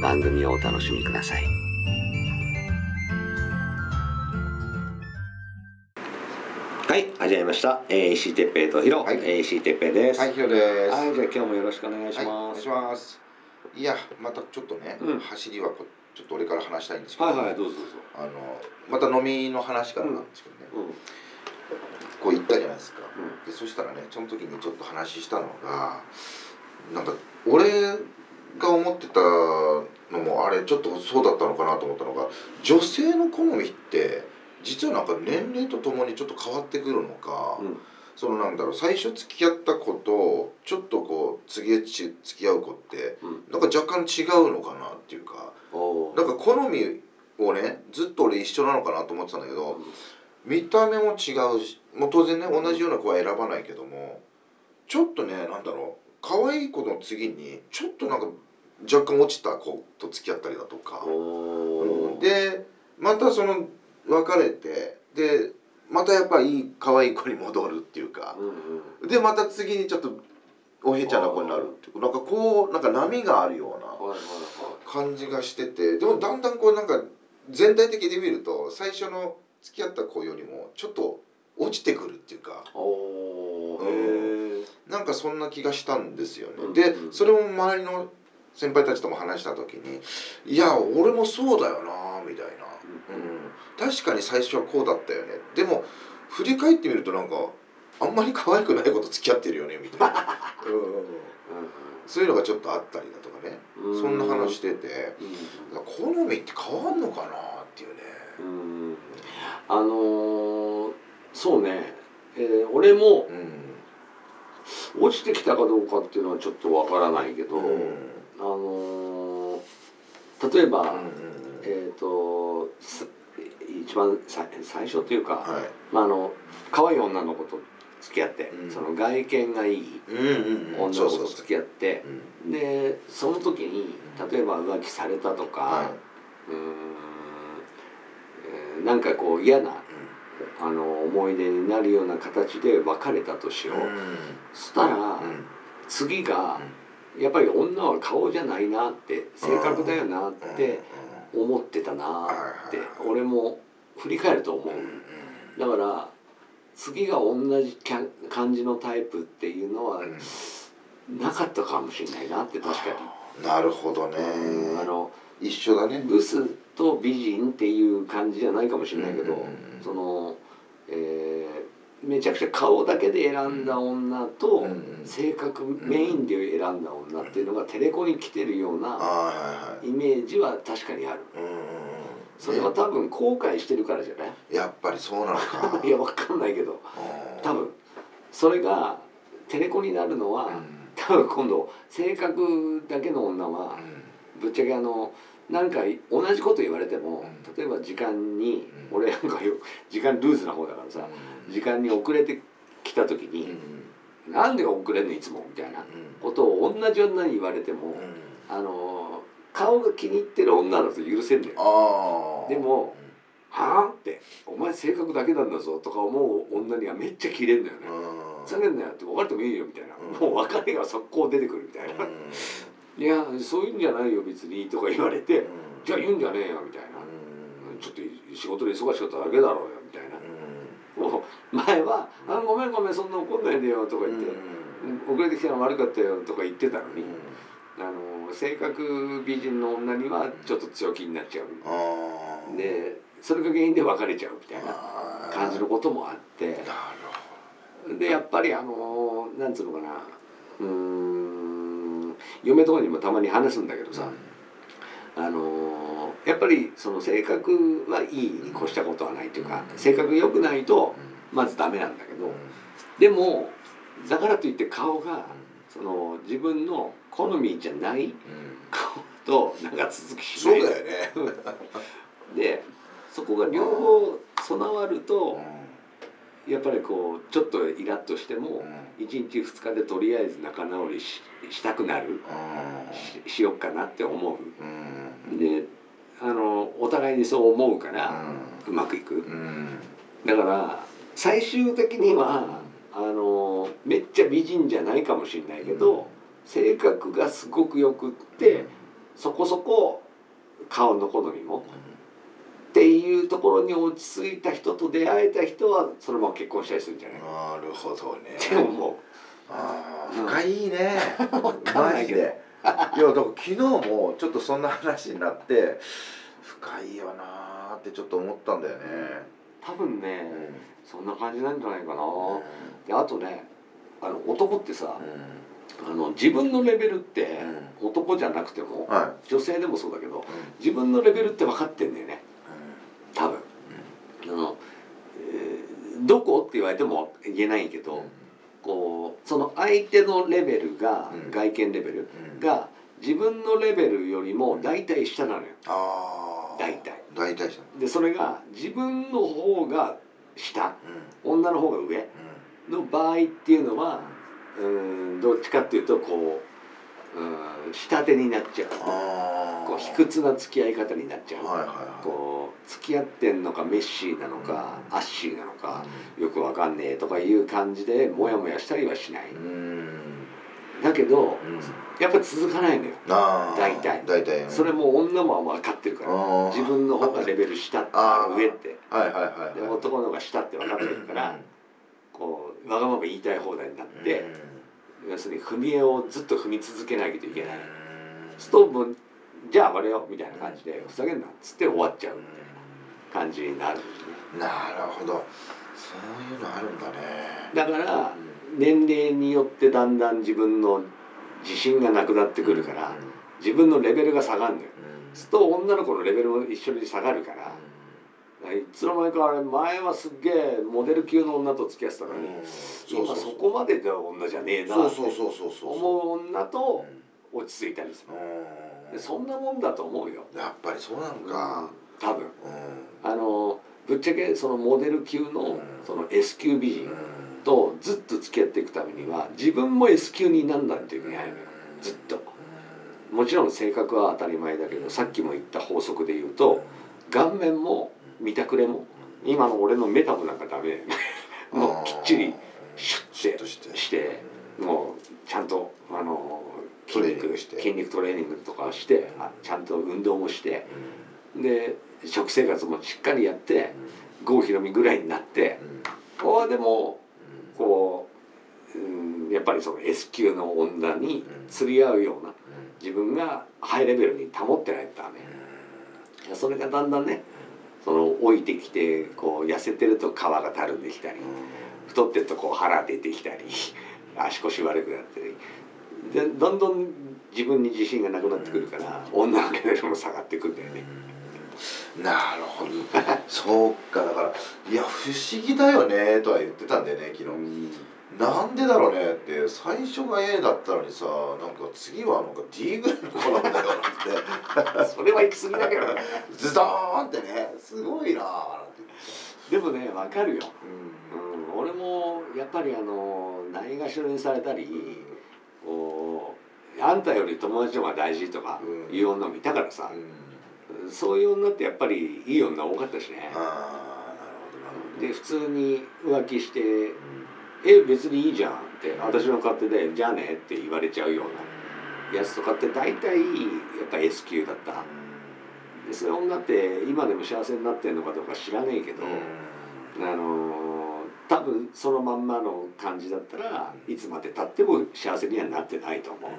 番組をお楽しみください。はい、始めました。えー、石井哲平とヒロ、はいえー石井哲平です。はい、ヒロです。はい、じゃあ今日もよろしくお願いしはい、おます。願いします。いや、またちょっとね、うん走りはこちょっと俺から話したいんですけど、はいはい、どうぞどうぞ。あのまた飲みの話からなんですけどね、うん、こう言ったじゃないですか。うで、そしたらね、その時にちょっと話したのが、なんか俺が思ってたのもあれちょっとそうだったのかなと思ったのが、女性の好みって実はなんか年齢とともにちょっと変わってくるのか。うん、そのなんだろう最初付き合った子とちょっとこう次へち付き合う子ってうん、なんか若干違うのかなっていうかおー。なんか好みをねずっと俺一緒なのかなと思ってたんだけど見た目も違うしもう当然ね同じような子は選ばないけどもちょっとねなんだろう可愛い子の次にちょっとなんか若干落ちた子と付き合ったりだとか、おー。でまたその別れてでまたやっぱいい可愛い子に戻るっていうか。うんうん、でまた次にちょっとおへちゃな子になるっていうなんかこうなんか波があるような。感じがしてて。でもだんだんこうなんか全体的に見ると最初の付き合った子よりもちょっと落ちてくるっていうか。おー。なんかそんな気がしたんですよね。うんでうん。それも周りの先輩たちとも話した時に「いや俺もそうだよな」みたいな、うん、確かに最初はこうだったよね。でも振り返ってみるとなんかあんまり可愛くない子と付き合ってるよねみたいな、うんそういうのがちょっとあったりだとかね。うん。そんな話してて。うん好みって変わんのかなっていうね。うん。あのー、そうね、えー俺もうん落ちてきたかどうかっていうのはちょっとわからないけど、うん。あのー、例えば、うんうんえっ、とす一番さ最初というか、はい。まあ、あの可愛い女の子と付き合って、うん。その外見がいい女の子と付き合ってう、んでその時に例えば浮気されたとか、はうーん、えーなんかこう嫌なあの思い出になるような形で別れたとしよう、うん。そしたら、うん。次がやっぱり女は顔じゃないなって性格だよなって思ってたなってうん俺も振り返ると思う。だから次が同じ感じのタイプっていうのはうん。なかったかもしれないなって確かなるほどね。あの一緒だね。ブスと美人っていう感じじゃないかもしれないけど、うんうんうん。その、えーめちゃくちゃ顔だけで選んだ女と、性格メインで選んだ女っていうのがテレコに来てるようなイメージは確かにある。うんうんうん。それは多分後悔してるからじゃない？やっぱりそうなのか。いやわかんないけど。うん。多分。それがテレコになるのは、うん。多分今度性格だけの女はぶっちゃけあのなんか同じこと言われても、うん。例えば時間に、うん。俺なんかよ時間ルーズな方だからさ、時間に遅れてきた時うん。に「なんで遅れんのいつも」みたいなうん。ことを同じ女に言われても、うん。あの顔が気に入ってる女だと許せんだよ。でもはあって「お前性格だけなんだぞ」とか思う女にはめっちゃキレんだよね。うん。ふざけんなよって別れてもいいよみたいな、うん。もう別れが速攻出てくるみたいな「いやそういうんじゃないよ別に」とか言われて「じゃあ言うんじゃねえよ」みたいな「ちょっと仕事で忙しかっただけだろうよ」みたいな。もう前は「あごめんごめんそんな怒んないでよ」とか言って「遅れてきたの悪かったよ」とか言ってたのに、あのの性格美人の女にはちょっと強気になっちゃう。でそれが原因で別れちゃうみたいな感じのこともあって。でやっぱりあのなんつうのかな。うーん嫁とかにもたまに話すんだけどどさ、あのやっぱりその性格はいいに越したことはないというか性格良くないとまずダメなんだけどでもだからといって顔がその自分の好みじゃない顔となんか続きしない。そうだよね。でそこが両方備わるとやっぱりこうちょっとイラッとしても1日2日でとりあえず仲直りししたくなるししよっかなって思う。であのお互いにそう思うからうまくいく。だから最終的にはあのめっちゃ美人じゃないかもしれないけど性格がすごくよくってそこそこ顔の好みもっていうところに落ち着いた人と出会えた人はそのまま結婚したりするんじゃない？なるほどね。って思あー深いね。マジで。いやだから昨日もちょっとそんな話になって深いよなーってちょっと思ったんだよね。多分ねそんな感じなんじゃないかな。であとねあの男ってさあの自分のレベルって男じゃなくてもは女性でもそうだけどい自分のレベルって分かってんだよねあの、えーどこって言われても言えないけど、こうその相手のレベルが、うん。外見レベルうん。が自分のレベルよりも大体下なのよ。ああ大体。大体じでそれが自分の方が下。女の方が上。の場合っていうのはうーんどっちかっていうとこううーん下手になっちゃう。こう卑屈な付き合い方になっちゃう、はいはいはい。こう付き合ってんのかメッシーなのか、アッシーなのかよくわかんねえとかいう感じでモヤモヤしたりはしない。うん。だけどうん。やっぱり続かないのよ。大体。大体それも女も分かってるから。自分の方がレベル下上って。はいはいはいで男の方が下って分かってるからこうわがまま言いたい放題になって要するに踏み絵をずっと踏み続けなきゃいけない。ストーブじゃあ上がれよみたいな感じでふざけんなっつって終わっちゃう感じになるんですね。なるほど。そういうのあるんだね。だから年齢によってだんだん自分の自信がなくなってくるから自分のレベルが下がるのよ。すると女の子のレベルも一緒に下がるからい。つの間にかあれ前はすっげえモデル級の女と付き合ってたのに今そこまでの女じゃねえなってそうそうそうそうそう。思う女とう落ち着いたりする。ん。でそんなもんだと思うよ。やっぱりそうなのか。多分。うん。あのぶっちゃけそのモデル級のうん。その S 級美人とずっと付き合っていくためには自分も S 級になんないといけないのよ。ずっと。もちろん性格は当たり前だけどさっきも言った法則で言うと顔面も見たくれも。今の俺のメタボなんかダメ。もうきっちりシュッてとして。もうちゃんとあの筋肉筋肉トレーニングとかしてあちゃんと運動もして。で食生活もしっかりやって郷ひろみぐらいになってこうでもこう、うん、やっぱりその S 級の女に釣り合うような自分がハイレベルに保ってないとダメ。それがだんだんねその老いてきてこう痩せてると皮がたるんできたり太ってるとこう腹出てきたり 足腰悪くなったり。でどんどん自分に自信がなくなってくるから女のレベルも下がってくんだよね。なるほど。そうかだからいや不思議だよねとは言ってたんだよね昨日なんでだろうねって最初が A だったのにさなんか次はなんか D ぐらいの子なんだよなって。それは行き過ぎだけどね。ズドーンってね。すごいなー。なんてでもねわかるよ、うん。うん、俺もやっぱりあのないがしろにされたりこうあんたより友達の方が大事とかうん。いう女もいたからさ、そういう女ってやっぱりいい女多かったしね。ああなるほどなるほど。で普通に浮気してうん「え別にいいじゃん」って私の勝手で「じゃあね」って言われちゃうようなやつとかって大体やっぱ S 級だった。でそういう女って今でも幸せになってんのかどうか知らねえけど、あのー多分そのまんまの感じだったらいつまでたっても幸せにはなってないと思う、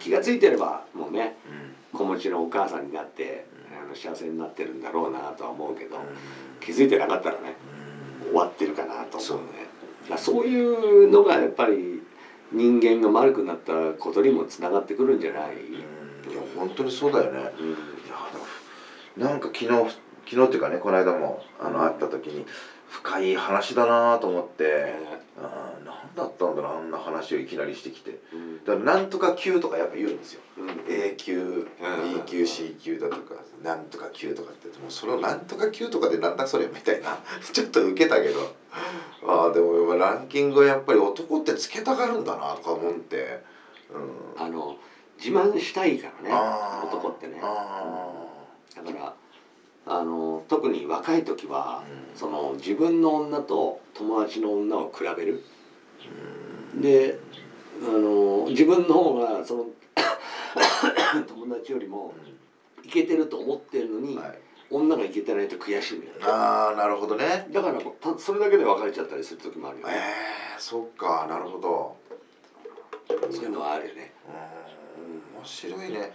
気が付いてればもうねうん。子持ちのお母さんになってあの幸せになってるんだろうなとは思うけどうん。気づいてなかったらねうん。終わってるかなと思うねそういうのがやっぱり人間が丸くなったことにもつながってくるんじゃない、うん。いや本当にそうだよね。うん。いやなんか昨日昨日っていうかねこの間もあの会った時に深い話だなと思って。あー何だったんだろうあんな話をいきなりしてきて。うん。だからなんとか級とかやっぱ言うんですよ。うん。A 級 B 級 C 級だとかなんとか級とかってもうそれをなんとか級とかでなんだそれみたいな ちょっと受けたけど。ああでもランキングはやっぱり男ってつけたがるんだなとか思って。うん。あの自慢したいからね男ってね。あだからあの特に若い時は、うん。その自分の女と友達の女を比べる。ーであの自分の方がその 友達よりもイケてると思ってるのに、うんはい。女がイケてないと悔しいのよああなるほどね。だからたそれだけで別れちゃったりする時もあるよえね、ー、そっかなるほど。そういうのはあるよね。うん面白いね。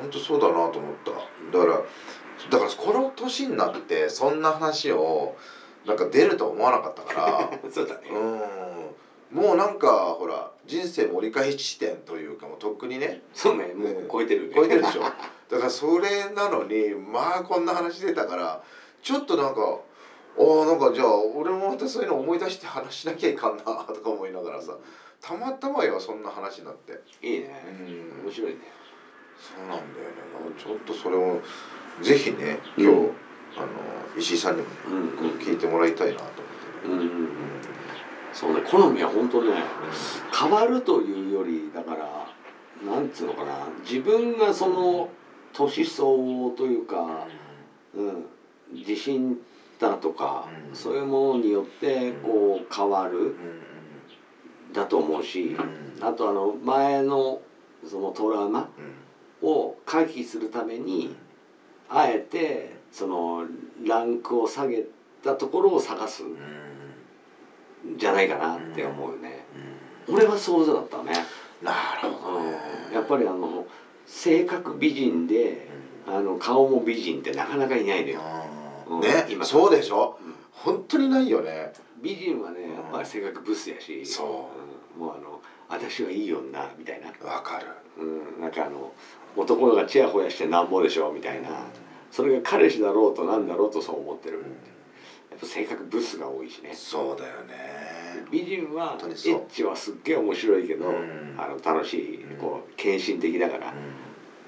本当そうだなと思った。だからだからこの年になってそんな話をなんか出ると思わなかったから。そうだね、うんもうなんかほら人生盛り返し地点というかもうとっくにね。そうねもう超えてるね。超えてるでしょ。だからそれなのにまあこんな話出たからちょっとなんかああなんかじゃあ俺もまたそういうの思い出して話しなきゃいかんなとか思いながらさたまたまよそんな話になって。いいね。うん面白いね。そうなんだよね。ちょっとそれをぜひね今日、うん。あの石井さんにもね、うん聞いてもらいたいなと思って、うんうんうんそうね好みは本当ね変わるというよりだからなんつうのかな自分がその年相応というか、うん、自信だとか、うん。そういうものによってこう変わるうんだと思うしうん。あとあの前のそのトラウマうん。を回避するためにあえてそのランクを下げたところを探すじゃないかなって思うよね。うん。俺はそうだったね。なるほどね。やっぱりあの性格美人であの顔も美人ってなかなかいないのよ。うんうん。ね今。そうでしょ？うん。本当にないよね。美人はねうん。やっぱり性格ブスやし、そう。うん。もうあの私はいい女みたいな、わかる。うん、なんかあの男がチヤホヤしてなんぼでしょみたいな。それが彼氏だろうとなんだろうとそう思ってる、やっぱ性格ブスが多いしね。そうだよね。美人はエッチはすっげえ面白いけど、うん。あの楽しいうん。こう献身的だから、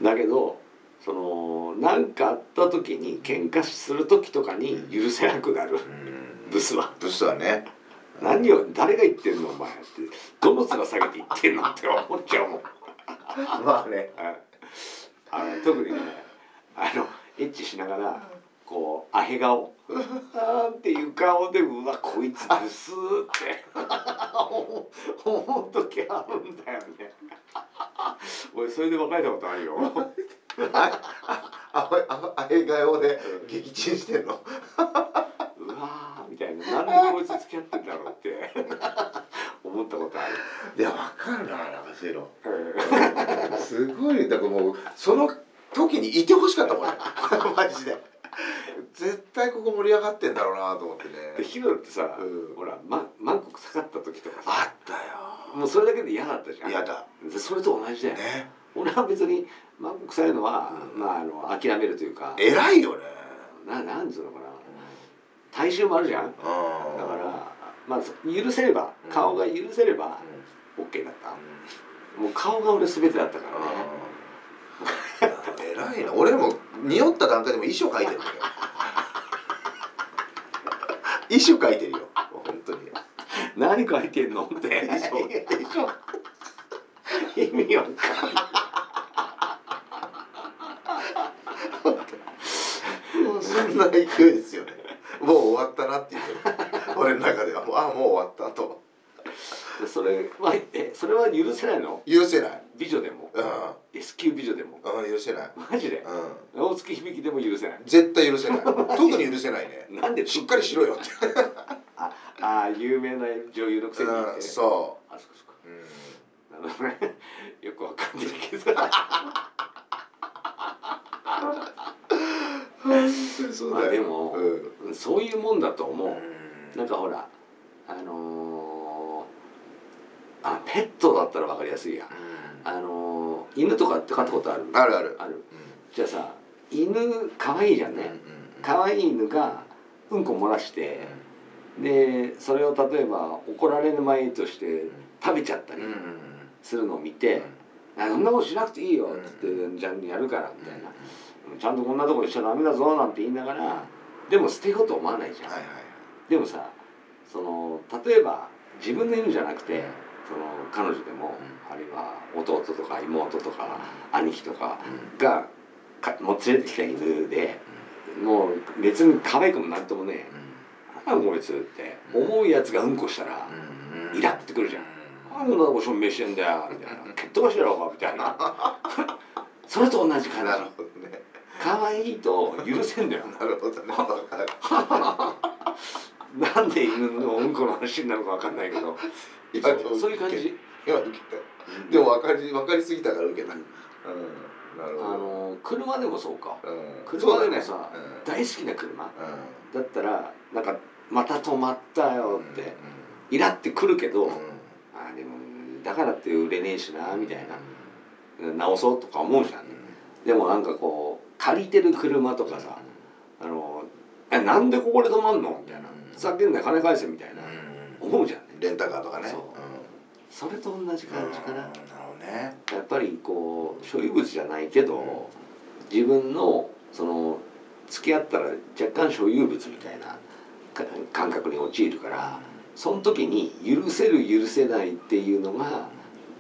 うだけどその何かあった時に喧嘩する時とかに許せなくなる、ん。ブスは。ブスはね。何を誰が言ってんのお前って。どの面下げて言ってんのって思っちゃうもん。まあね。あの特にねあのエッチしながらこうアヘ顔。っていう顔でうわこいつブスって。思う時あるんだよね。俺それで別れたことあるよ。ああああれ顔で撃沈してんのうわーみたいななんでこいつ付き合ってんだろうって思ったことあるいやわかるななんかそういうのすごいだからもうその時にいてほしかったもんねマジで絶対ここ盛り上がってんだろうなと思ってね。でヒロってさ、うん。ほらま満国下がった時とかさあったよ。もうそれだけで嫌だったじゃん。嫌だ。でそれと同じだよ、ね。俺は別に満国臭いのは、うん。まああの諦めるというか。偉いよね。ななんつうのかな。体臭もあるじゃん。だだからまあ許せればうん。顔が許せれば OK だった、もう顔が俺全てだったからね偉いな。俺も匂った段階でも遺書書いてるんだよ遺書書いてるよ。本当に。何書いてんの？って。遺書遺書意味わかんない。もうそんな勢いですよね。もう終わったなっていう。俺の中では。もうあもう終わったと。でそれはえそれは許せないの？許せない。美女でもう S 級美女でもん、うん、許せない、マジで？うん、大月響でも許せない。絶対許せない。特に許せないね。なんで？しっかりしろよって、ああー有名な女優のくせに。うん、そあそこそこう、うん。なるほどね。よくわかんないけそうまあでもうん。そういうもんだと思う、うん。なんかほらあのー、あペットだったら分かりやすいや。あのー、犬とかって飼ったことある？あるある。ある。うん。じゃあさ犬可愛いじゃんね。可愛い犬がうんこ漏らしてでそれを例えば怒られる前として食べちゃったりするのを見て「あそんなことしなくていいよ」っつって「じゃあやるから」みたいな「ちゃんとこんなとこにしちゃダメだぞ」なんて言いながらでも捨てようと思わないじゃん。でもさその例えば自分の犬じゃなくてその彼女でも、あるいは弟とか妹とか兄貴とかがかもう連れてきた犬でもう別に可愛くもなんともね「なん。だこいつ」って思うやつがうんこしたらイラってくるじゃん「あんなと証明してんだよ」みたいな「蹴っ飛ばしてやろうか」みたいな。それと同じ感じ。可愛いと許せんだよ。なるほどね なんで犬のうんこの話になるかわかんないけど。そういう感じ？今受けたでも分かり分かりすぎたから受けた。うん。あの車でもそうか。うん。車でもさそうだね。大好きな車。うん。だったらなんかまた止まったようん。ってイラってくるけど、うん。あでもだからって売れねえしなみたいな。直そうとか思うじゃん、でもなんかこう借りてる車とかさあのえなんでここで止まんの？みたいなうん。ふざけんなよ金返せみたいな思うじゃんね。レンタカーとかね。そうそれと同じうん。感じかな、ね。やっぱりこう所有物じゃないけど自分のその付き合ったら若干所有物みたいなか感覚に陥るからその時に許せる許せないっていうのが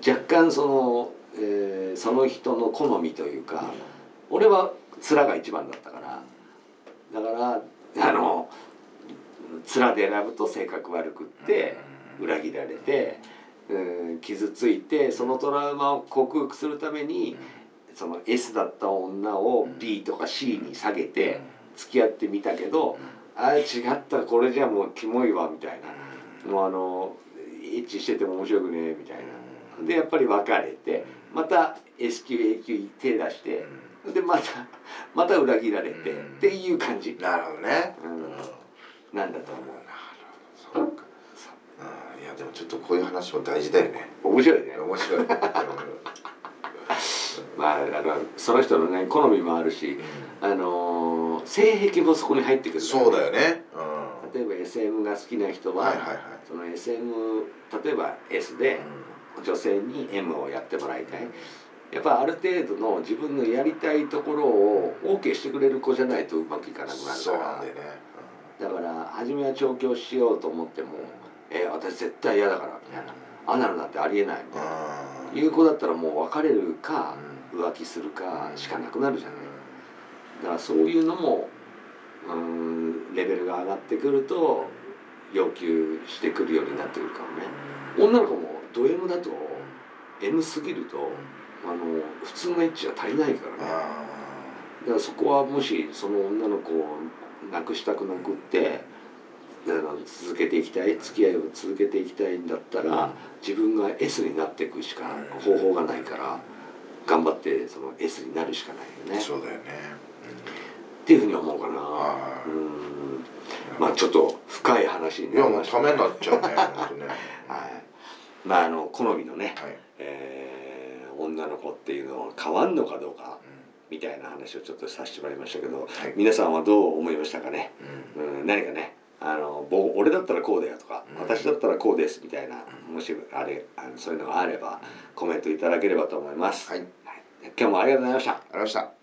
若干その、えーその人の好みというか俺は面が一番だったから。だからあの面で選ぶと性格悪くって裏切られて、うん、傷ついてそのトラウマを克服するためにその S だった女を B とか C に下げて付き合ってみたけどああ違ったこれじゃもうキモいわみたいな。もうあのエッチしてても面白くねえみたいな。でやっぱり別れてまた S 級 A 級手出してでまたまた裏切られてっていう感じ。なるほどね。うん。うん。なんだと思うそうか。うん。いやでもちょっとこういう話も大事だよね。面白いね。面白い。まああのその人のね好みもあるしあのー性癖もそこに入ってくるから。そうだよね。うん。例えば SM が好きな人は、はいはいはい。その SM 例えば S で女性に M をやってもらいたいやっぱある程度の自分のやりたいところを OK してくれる子じゃないとうまくいかなくなるから。なんだよね。だから初めは調教しようと思っても「え私絶対嫌だから」みたいな「アナルなんてありえない」みたいな。うん。いう子だったらもう別れるか浮気するかしかなくなるじゃない。だからそういうのもうーんレベルが上がってくると要求してくるようになってくるかもね。女の子もド M だと M すぎるとあの普通のエッチは足りないからね。だからそこはもしその女の子をなくしたくなくってあの続けていきたい付き合いを続けていきたいんだったら自分が S になっていくしか方法がないから頑張ってその S になるしかないよね。そうだよね。っていうふうに思うかな。はうん。まあちょっと深い話にいやもうなりました。ためになっちゃうねね。はい。まああの好みのね、はい。えー女の子っていうのは変わんのかどうかみたいな話をちょっとさせてもらいましたけどはい。皆さんはどう思いましたかね、うん。うん、何かねあの僕俺だったらこうだよとか、うん。私だったらこうですみたいなもしあれあのそういうのがあればコメントいただければと思います、はい。今日もありがとうございました。ありがとうございました